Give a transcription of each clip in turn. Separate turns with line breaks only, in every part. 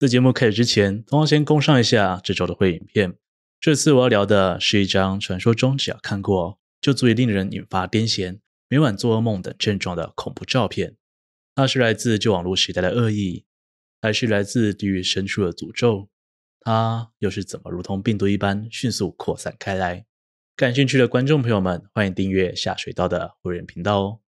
在节目开始之前，同样先供上一下这周的会影片。这次我要聊的是一张传说中只要看过就足以令人引发癫痫、每晚做噩梦等症状的恐怖照片。它是来自旧网络时代的恶意，还是来自地狱深处的诅咒？它又是怎么如同病毒一般迅速扩散开来？感兴趣的观众朋友们，欢迎订阅下水道的会员频道哦。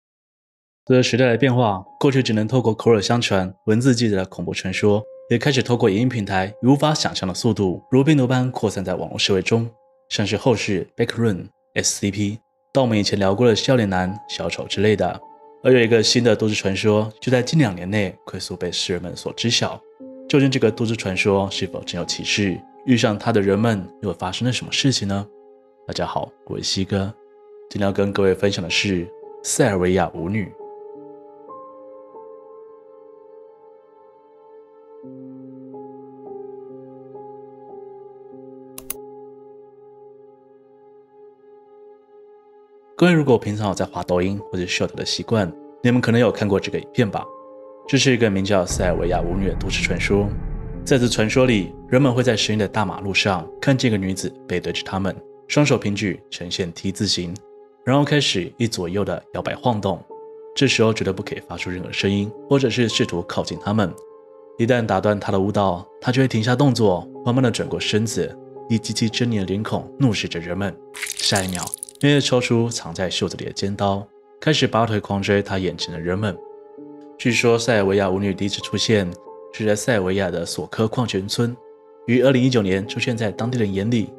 随着时代的变化，过去只能透过口耳相传、文字记载的恐怖传说。也开始透过影音平台以无法想象的速度，如病毒般扩散在网络社会中，像是后世 Backrun、SCP，到我们以前聊过的笑脸男、小丑之类的。而有一个新的都市传说，就在近两年内快速被世人们所知晓。究竟这个都市传说是否真有其事？遇上它的人们又发生了什么事情呢？大家好，我是西哥，今天要跟各位分享的是塞尔维亚舞女。各位如果平常有在滑抖音或者 Short 的习惯，你们可能有看过这个影片吧？这是一个名叫塞尔维亚舞女的都市传说。在这传说里，人们会在深夜的大马路上看见一个女子背对着他们，双手平举呈现 T 字形，然后开始一左右的摇摆晃动。这时候绝对不可以发出任何声音，或者是试图靠近他们。一旦打断她的舞蹈，她就会停下动作，缓慢的转过身子，以极其狰狞的脸孔怒视着人们。下一秒。并且抽出藏在袖子里的尖刀，开始拔腿狂追他眼前的人们。据说塞尔维亚舞女第一次出现是在塞尔维亚的索科矿泉村，于2019年出现在当地人眼里。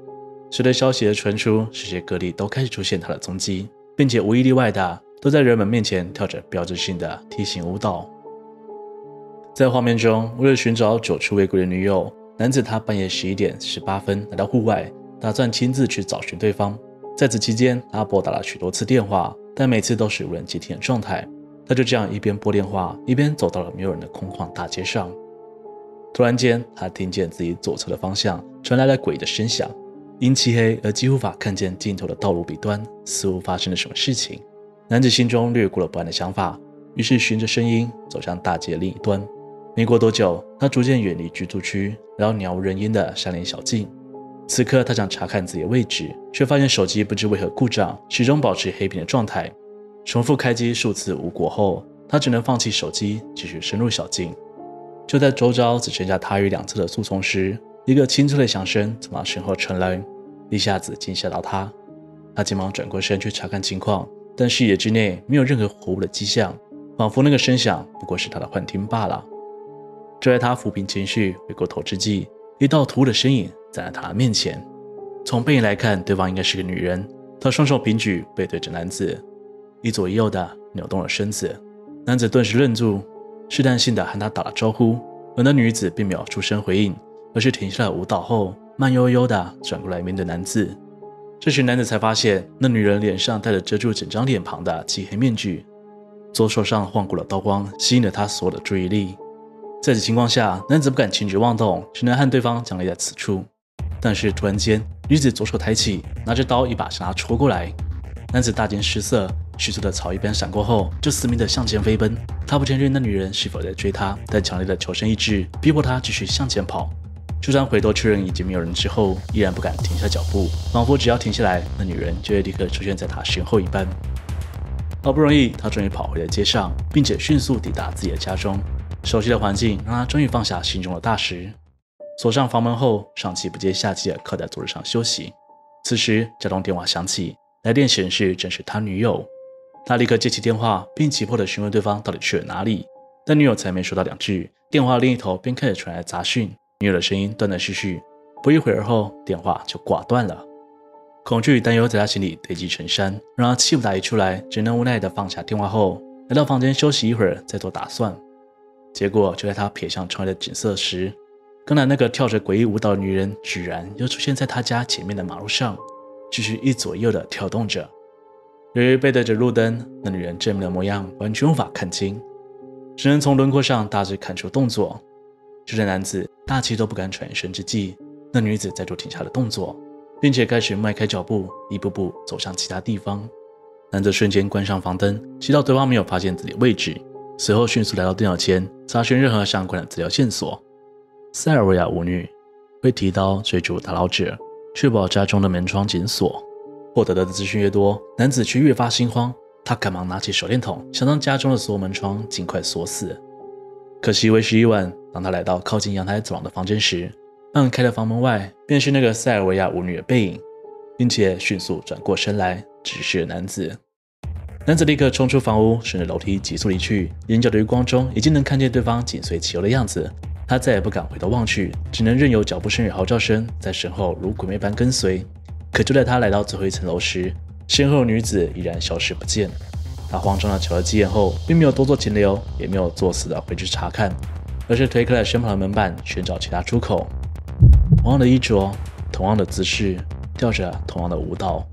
随着消息的传出，世界各地都开始出现她的踪迹，并且无一例外的都在人们面前跳着标志性的梯形舞蹈。在画面中，为了寻找久出未归的女友，男子他半夜十一点十八分来到户外，打算亲自去找寻对方。在此期间，他拨打了许多次电话，但每次都是无人接听的状态。他就这样一边拨电话，一边走到了没有人的空旷大街上。突然间，他听见自己左侧的方向传来了诡异的声响，因漆黑而几乎无法看见尽头的道路彼端，似乎发生了什么事情。男子心中掠过了不安的想法，于是循着声音走向大街另一端。没过多久，他逐渐远离居住区，来到鸟无人烟的山林小径。此刻，他想查看自己的位置，却发现手机不知为何故障，始终保持黑屏的状态。重复开机数次无果后，他只能放弃手机，继续深入小径。就在周遭只剩下他与两侧的树丛时，一个清脆的响声从他身后传来，一下子惊吓到他。他急忙转过身去查看情况，但视野之内没有任何活物的迹象，仿佛那个声响不过是他的幻听罢了。就在他抚平情绪、回过头之际，一道突兀的身影。站在他的面前，从背影来看，对方应该是个女人。她双手平举，背对着男子，一左一右的扭动了身子。男子顿时愣住，试探性的和她打了招呼，而那女子并没有出声回应，而是停下了舞蹈后，慢悠悠的转过来面对男子。这时，男子才发现那女人脸上戴着遮住整张脸庞的漆黑面具，左手上晃过了刀光，吸引了他所有的注意力。在此情况下，男子不敢轻举妄动，只能和对方僵立在此处。但是突然间，女子左手抬起，拿着刀一把向他戳过来。男子大惊失色，迅速的朝一边闪过后，就死命的向前飞奔。他不确认那女人是否在追他，但强烈的求生意志逼迫他继续向前跑。就算回头确认已经没有人之后，依然不敢停下脚步，仿佛只要停下来，那女人就会立刻出现在他身后一般。好不容易，他终于跑回了街上，并且迅速抵达自己的家中。熟悉的环境让他终于放下心中的大石。锁上房门后，上气不接下气地靠在桌子上休息。此时，家中电话响起，来电显示正是他女友。他立刻接起电话，并急迫地询问对方到底去了哪里。但女友才没说到两句，电话另一头便开始传来杂讯，女友的声音断断续续。不一会儿后，电话就挂断了。恐惧与担忧在他心里堆积成山，让他气不打一处来，只能无奈地放下电话后，来到房间休息一会儿，再做打算。结果就在他瞥向窗外的景色时，刚才那个跳着诡异舞蹈的女人，居然又出现在他家前面的马路上，继续一左右的跳动着。由于背对着路灯，那女人正面的模样完全无法看清，只能从轮廓上大致看出动作。就在男子大气都不敢喘一声之际，那女子再度停下了动作，并且开始迈开脚步，一步步走向其他地方。男子瞬间关上房灯，祈祷对方没有发现自己的位置，随后迅速来到电脑前，查询任何相关的资料线索。塞尔维亚舞女会提刀追逐打捞者，确保家中的门窗紧锁。获得的资讯越多，男子却越发心慌。他赶忙拿起手电筒，想让家中的所有门窗尽快锁死。可惜为时已晚。当他来到靠近阳台走廊的房间时，按开的房门外便是那个塞尔维亚舞女的背影，并且迅速转过身来直视男子。男子立刻冲出房屋，顺着楼梯急速离去。眼角的余光中已经能看见对方紧随其后的样子。他再也不敢回头望去，只能任由脚步声与嚎叫声在身后如鬼魅般跟随。可就在他来到最后一层楼时，身后的女子已然消失不见。他慌张地瞧了几眼后，并没有多做停留，也没有作死地回去查看，而是推开了身旁的门板，寻找其他出口。同样的衣着，同样的姿势，跳着同样的舞蹈，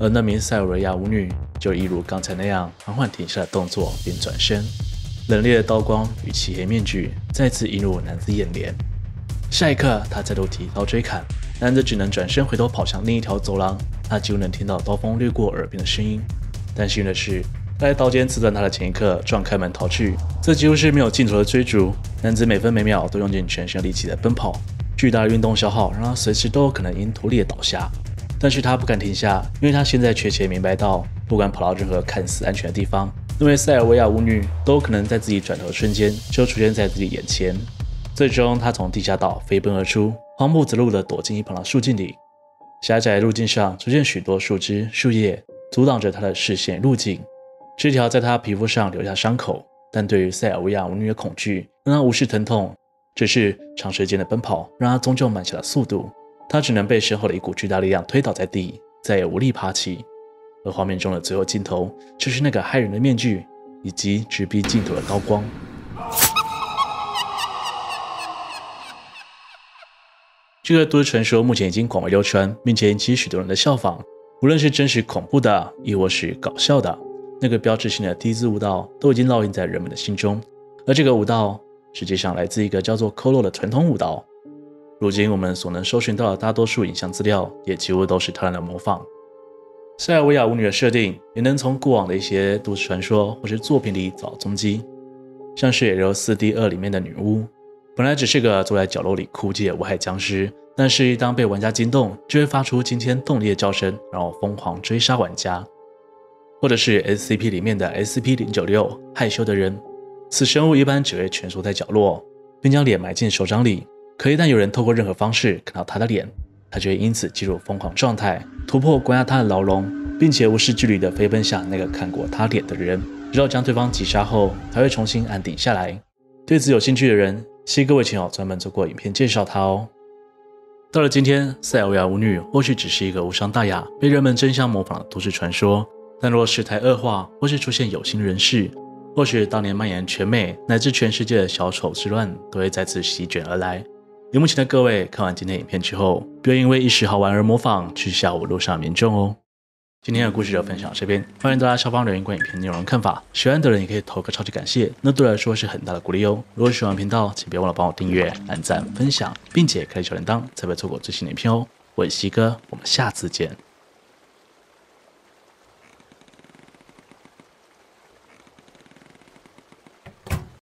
而那名塞尔维亚舞女就一如刚才那样，缓缓停下了动作，并转身。冷冽的刀光与漆黑面具再次映入男子眼帘。下一刻，他再度提刀追砍，男子只能转身回头跑向另一条走廊。他几乎能听到刀锋掠过耳边的声音。但幸运的是，在刀尖刺断他的前一刻，撞开门逃去。这几乎是没有尽头的追逐。男子每分每秒都用尽全身力气在奔跑，巨大的运动消耗让他随时都有可能因脱力倒下。但是他不敢停下，因为他现在确切明白到，不管跑到任何看似安全的地方。因为塞尔维亚舞女都可能在自己转头的瞬间就出现在自己眼前。最终，她从地下道飞奔而出，慌不择路地躲进一旁的树径里。狭窄路径上出现许多树枝、树叶，阻挡着她的视线路径。枝条在她皮肤上留下伤口，但对于塞尔维亚舞女的恐惧让她无视疼痛，只是长时间的奔跑让她终究慢下了速度。她只能被身后的一股巨大力量推倒在地，再也无力爬起。而画面中的最后镜头，就是那个骇人的面具以及直逼镜头的刀光。这个都市传说目前已经广为流传，并且引起许多人的效仿。无论是真实恐怖的，亦或是搞笑的，那个标志性的低姿舞蹈都已经烙印在人们的心中。而这个舞蹈实际上来自一个叫做 KOLO 的传统舞蹈。如今我们所能搜寻到的大多数影像资料，也几乎都是他人的模仿。塞尔维亚舞女的设定也能从过往的一些都市传说或是作品里找踪迹，像是 L4D2 里面的女巫，本来只是个坐在角落里哭泣的无害僵尸，但是一当被玩家惊动，就会发出惊天动地的叫声，然后疯狂追杀玩家；或者是 SCP 里面的 SCP-096 害羞的人，此生物一般只会蜷缩在角落，并将脸埋进手掌里，可一旦有人透过任何方式看到他的脸，他就会因此进入疯狂状态，突破关押他的牢笼，并且无视距离的飞奔向那个看过他脸的人，直到将对方击杀后，才会重新安定下来。对此有兴趣的人，希各位亲友专门做过影片介绍他哦。到了今天，塞尔维亚舞女或许只是一个无伤大雅、被人们争相模仿的都市传说，但若事态恶化，或是出现有心人士，或许当年蔓延全美乃至全世界的小丑之乱，都会再次席卷而来。屏幕前的各位，看完今天影片之后，不要因为一时好玩而模仿，去吓唬路上民众哦。今天的故事就分享到这边，欢迎大家下方留言关于影片内容看法。喜欢的人也可以投个超级感谢，那对我来说是很大的鼓励哦。如果喜欢频道，请别忘了帮我订阅、按赞、分享，并且开启小铃铛，才不会错过最新的影片哦。我是西哥，我们下次见。